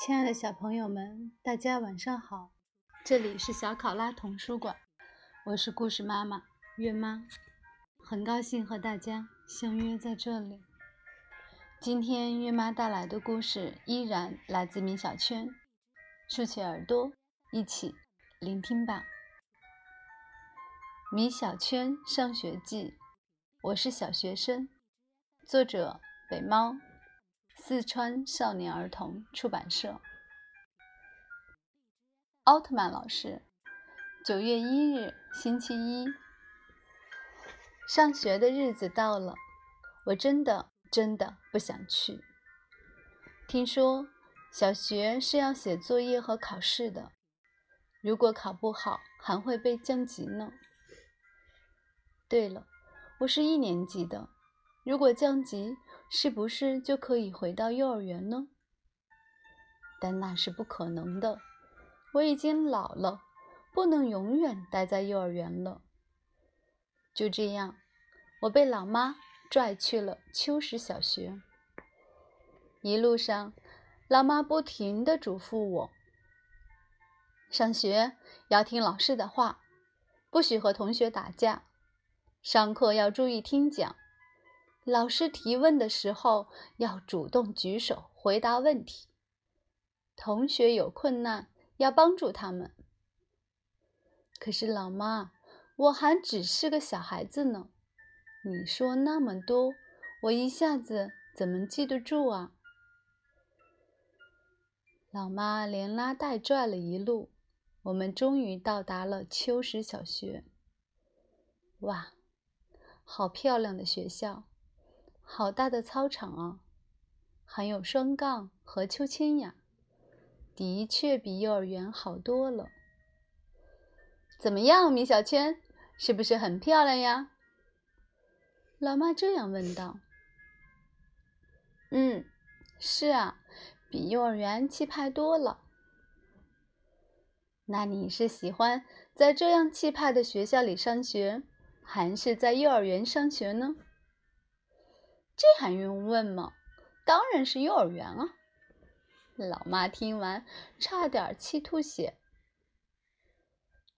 亲爱的小朋友们，大家晚上好！这里是小考拉童书馆，我是故事妈妈月妈，很高兴和大家相约在这里。今天月妈带来的故事依然来自米小圈，竖起耳朵，一起聆听吧。米小圈上学记，我是小学生，作者北猫。四川少年儿童出版社。奥特曼老师，九月一日，星期一，上学的日子到了，我真的真的不想去。听说小学是要写作业和考试的，如果考不好还会被降级呢。对了，我是一年级的，如果降级。是不是就可以回到幼儿园呢？但那是不可能的。我已经老了，不能永远待在幼儿园了。就这样，我被老妈拽去了秋实小学。一路上，老妈不停地嘱咐我：上学要听老师的话，不许和同学打架，上课要注意听讲。老师提问的时候要主动举手回答问题，同学有困难要帮助他们。可是老妈，我还只是个小孩子呢，你说那么多，我一下子怎么记得住啊？老妈连拉带拽了一路，我们终于到达了秋实小学。哇，好漂亮的学校！好大的操场啊，还有双杠和秋千呀，的确比幼儿园好多了。怎么样，米小圈，是不是很漂亮呀？老妈这样问道。嗯，是啊，比幼儿园气派多了。那你是喜欢在这样气派的学校里上学，还是在幼儿园上学呢？这还用问吗？当然是幼儿园啊！老妈听完，差点气吐血。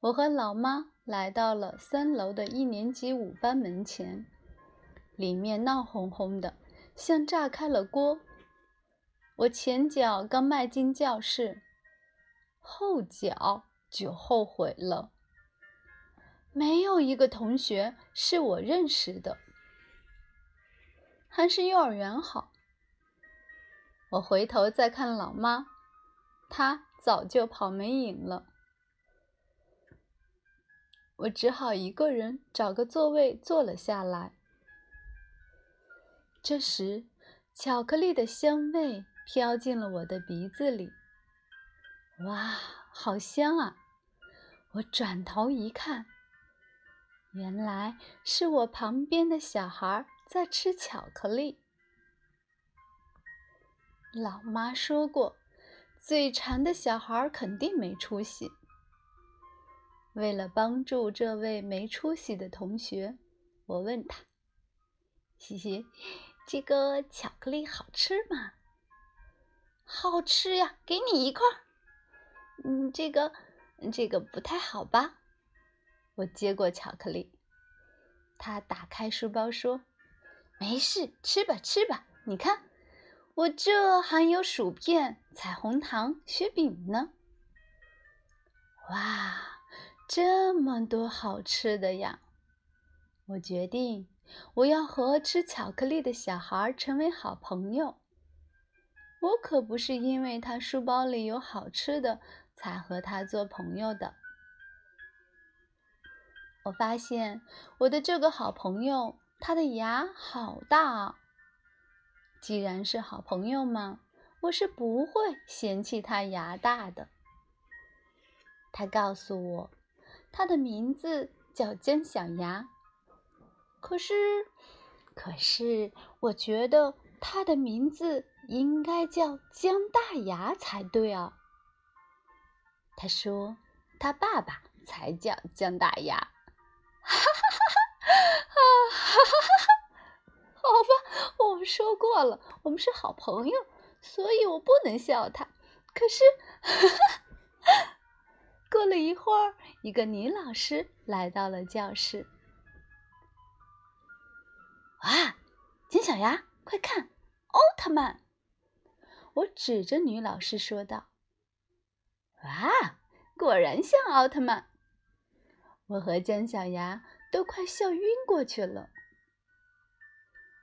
我和老妈来到了三楼的一年级五班门前，里面闹哄哄的，像炸开了锅。我前脚刚迈进教室，后脚就后悔了。没有一个同学是我认识的。还是幼儿园好。我回头再看老妈，她早就跑没影了。我只好一个人找个座位坐了下来。这时，巧克力的香味飘进了我的鼻子里。哇，好香啊！我转头一看，原来是我旁边的小孩。在吃巧克力。老妈说过，嘴馋的小孩肯定没出息。为了帮助这位没出息的同学，我问他：“嘻嘻，这个巧克力好吃吗？”“好吃呀，给你一块。”“嗯，这个，这个不太好吧？”我接过巧克力，他打开书包说。没事，吃吧吃吧。你看，我这还有薯片、彩虹糖、雪饼呢。哇，这么多好吃的呀！我决定，我要和吃巧克力的小孩成为好朋友。我可不是因为他书包里有好吃的才和他做朋友的。我发现我的这个好朋友。他的牙好大啊！既然是好朋友嘛，我是不会嫌弃他牙大的。他告诉我，他的名字叫姜小牙。可是，可是，我觉得他的名字应该叫姜大牙才对啊。他说，他爸爸才叫姜大牙。哈哈哈哈！啊，哈哈哈哈！好了，我们是好朋友，所以我不能笑他。可是，过了一会儿，一个女老师来到了教室。哇，金小牙，快看，奥特曼！我指着女老师说道：“哇，果然像奥特曼！”我和姜小牙都快笑晕过去了。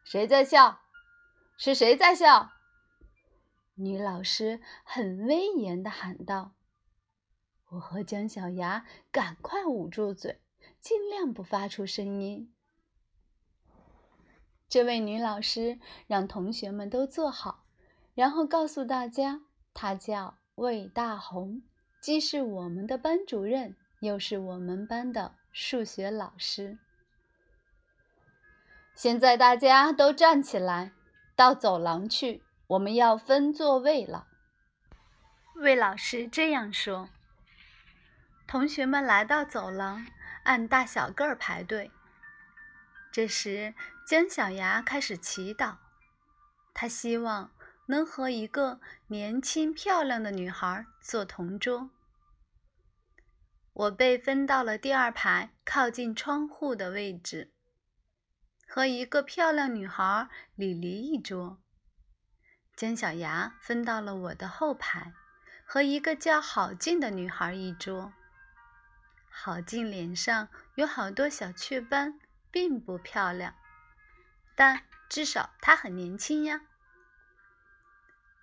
谁在笑？是谁在笑？女老师很威严的喊道：“我和姜小牙赶快捂住嘴，尽量不发出声音。”这位女老师让同学们都坐好，然后告诉大家，她叫魏大红，既是我们的班主任，又是我们班的数学老师。现在大家都站起来，到走廊去。我们要分座位了，魏老师这样说。同学们来到走廊，按大小个儿排队。这时，姜小牙开始祈祷，他希望能和一个年轻漂亮的女孩做同桌。我被分到了第二排，靠近窗户的位置，和一个漂亮女孩李黎一桌。姜小牙分到了我的后排，和一个叫郝静的女孩一桌。郝静脸上有好多小雀斑，并不漂亮，但至少她很年轻呀。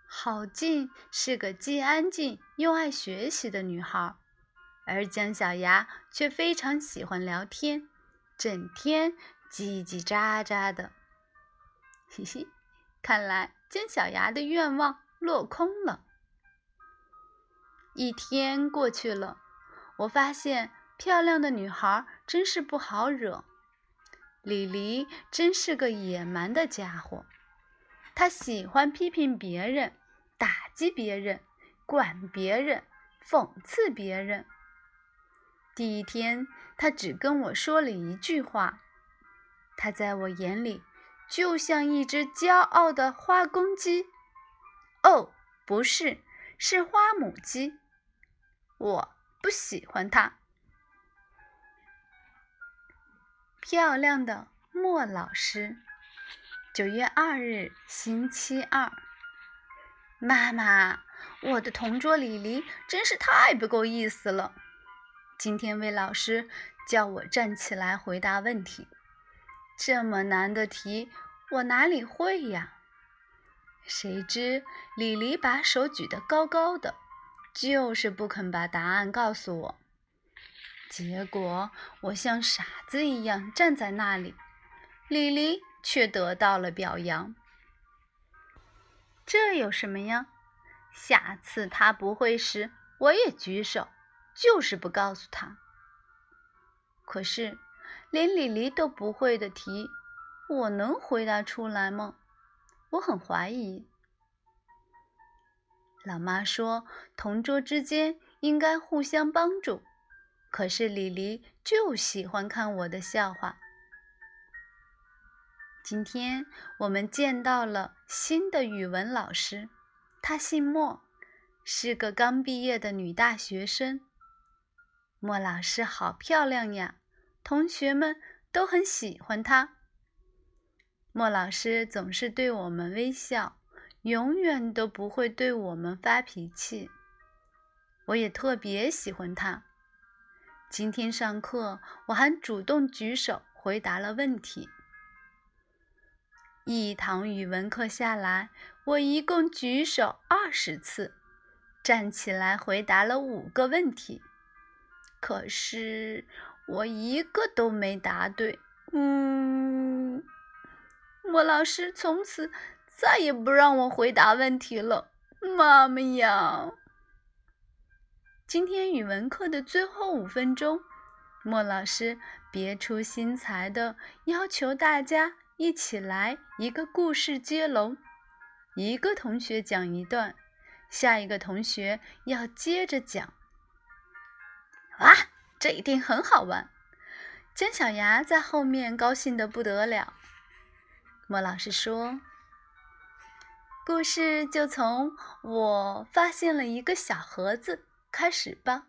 郝静是个既安静又爱学习的女孩，而姜小牙却非常喜欢聊天，整天叽叽喳喳的。嘻嘻，看来。姜小牙的愿望落空了。一天过去了，我发现漂亮的女孩真是不好惹。李黎真是个野蛮的家伙，他喜欢批评别人、打击别人、管别人、讽刺别人。第一天，他只跟我说了一句话，他在我眼里。就像一只骄傲的花公鸡，哦，不是，是花母鸡。我不喜欢它。漂亮的莫老师，九月二日，星期二。妈妈，我的同桌李黎真是太不够意思了。今天魏老师叫我站起来回答问题。这么难的题，我哪里会呀？谁知李黎把手举得高高的，就是不肯把答案告诉我。结果我像傻子一样站在那里，李黎却得到了表扬。这有什么呀？下次他不会时，我也举手，就是不告诉他。可是。连李黎都不会的题，我能回答出来吗？我很怀疑。老妈说，同桌之间应该互相帮助，可是李黎就喜欢看我的笑话。今天我们见到了新的语文老师，她姓莫，是个刚毕业的女大学生。莫老师好漂亮呀！同学们都很喜欢他。莫老师总是对我们微笑，永远都不会对我们发脾气。我也特别喜欢他。今天上课，我还主动举手回答了问题。一堂语文课下来，我一共举手二十次，站起来回答了五个问题。可是。我一个都没答对，嗯，莫老师从此再也不让我回答问题了，妈妈呀！今天语文课的最后五分钟，莫老师别出心裁的要求大家一起来一个故事接龙，一个同学讲一段，下一个同学要接着讲，哇！这一定很好玩，姜小牙在后面高兴的不得了。莫老师说：“故事就从我发现了一个小盒子开始吧。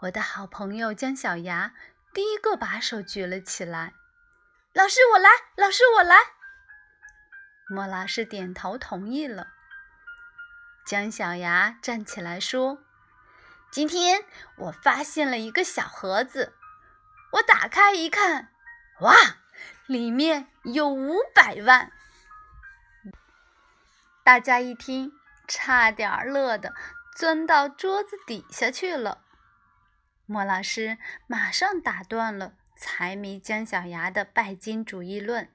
我的好朋友姜小牙第一个把手举了起来：“老师，我来！老师，我来！”莫老师点头同意了。姜小牙站起来说：“今天我发现了一个小盒子，我打开一看，哇，里面有五百万！”大家一听，差点乐得钻到桌子底下去了。莫老师马上打断了财迷姜小牙的拜金主义论。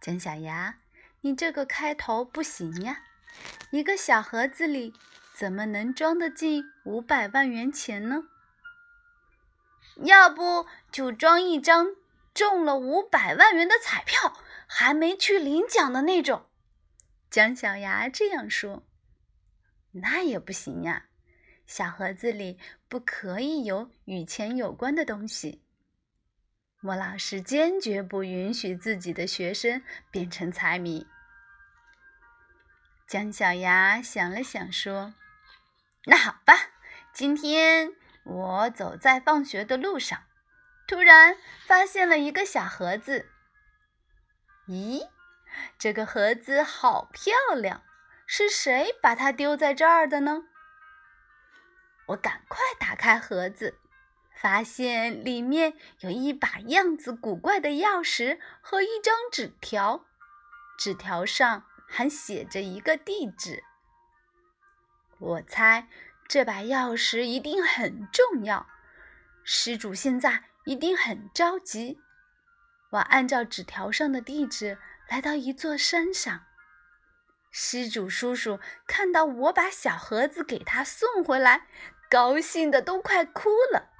姜小牙，你这个开头不行呀！一个小盒子里怎么能装得进五百万元钱呢？要不就装一张中了五百万元的彩票，还没去领奖的那种。姜小牙这样说：“那也不行呀，小盒子里不可以有与钱有关的东西。”莫老师坚决不允许自己的学生变成财迷。姜小牙想了想说：“那好吧，今天我走在放学的路上，突然发现了一个小盒子。咦？”这个盒子好漂亮，是谁把它丢在这儿的呢？我赶快打开盒子，发现里面有一把样子古怪的钥匙和一张纸条，纸条上还写着一个地址。我猜这把钥匙一定很重要，失主现在一定很着急。我按照纸条上的地址。来到一座山上，施主叔叔看到我把小盒子给他送回来，高兴的都快哭了。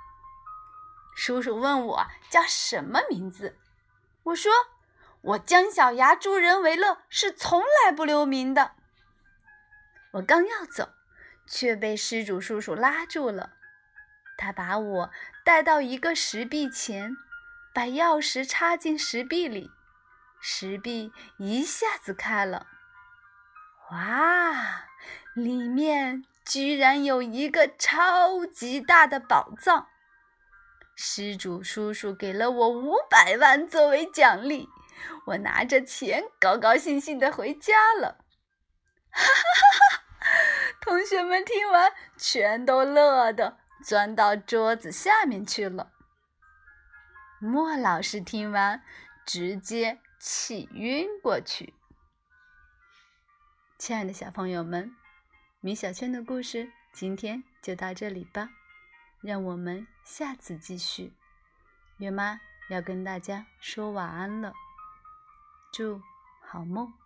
叔叔问我叫什么名字，我说我姜小牙助人为乐，是从来不留名的。我刚要走，却被施主叔叔拉住了。他把我带到一个石壁前，把钥匙插进石壁里。石壁一下子开了，哇！里面居然有一个超级大的宝藏。施主叔叔给了我五百万作为奖励，我拿着钱高高兴兴的回家了。哈哈哈哈！同学们听完全都乐得钻到桌子下面去了。莫老师听完直接。气晕过去。亲爱的小朋友们，米小圈的故事今天就到这里吧，让我们下次继续。月妈要跟大家说晚安了，祝好梦。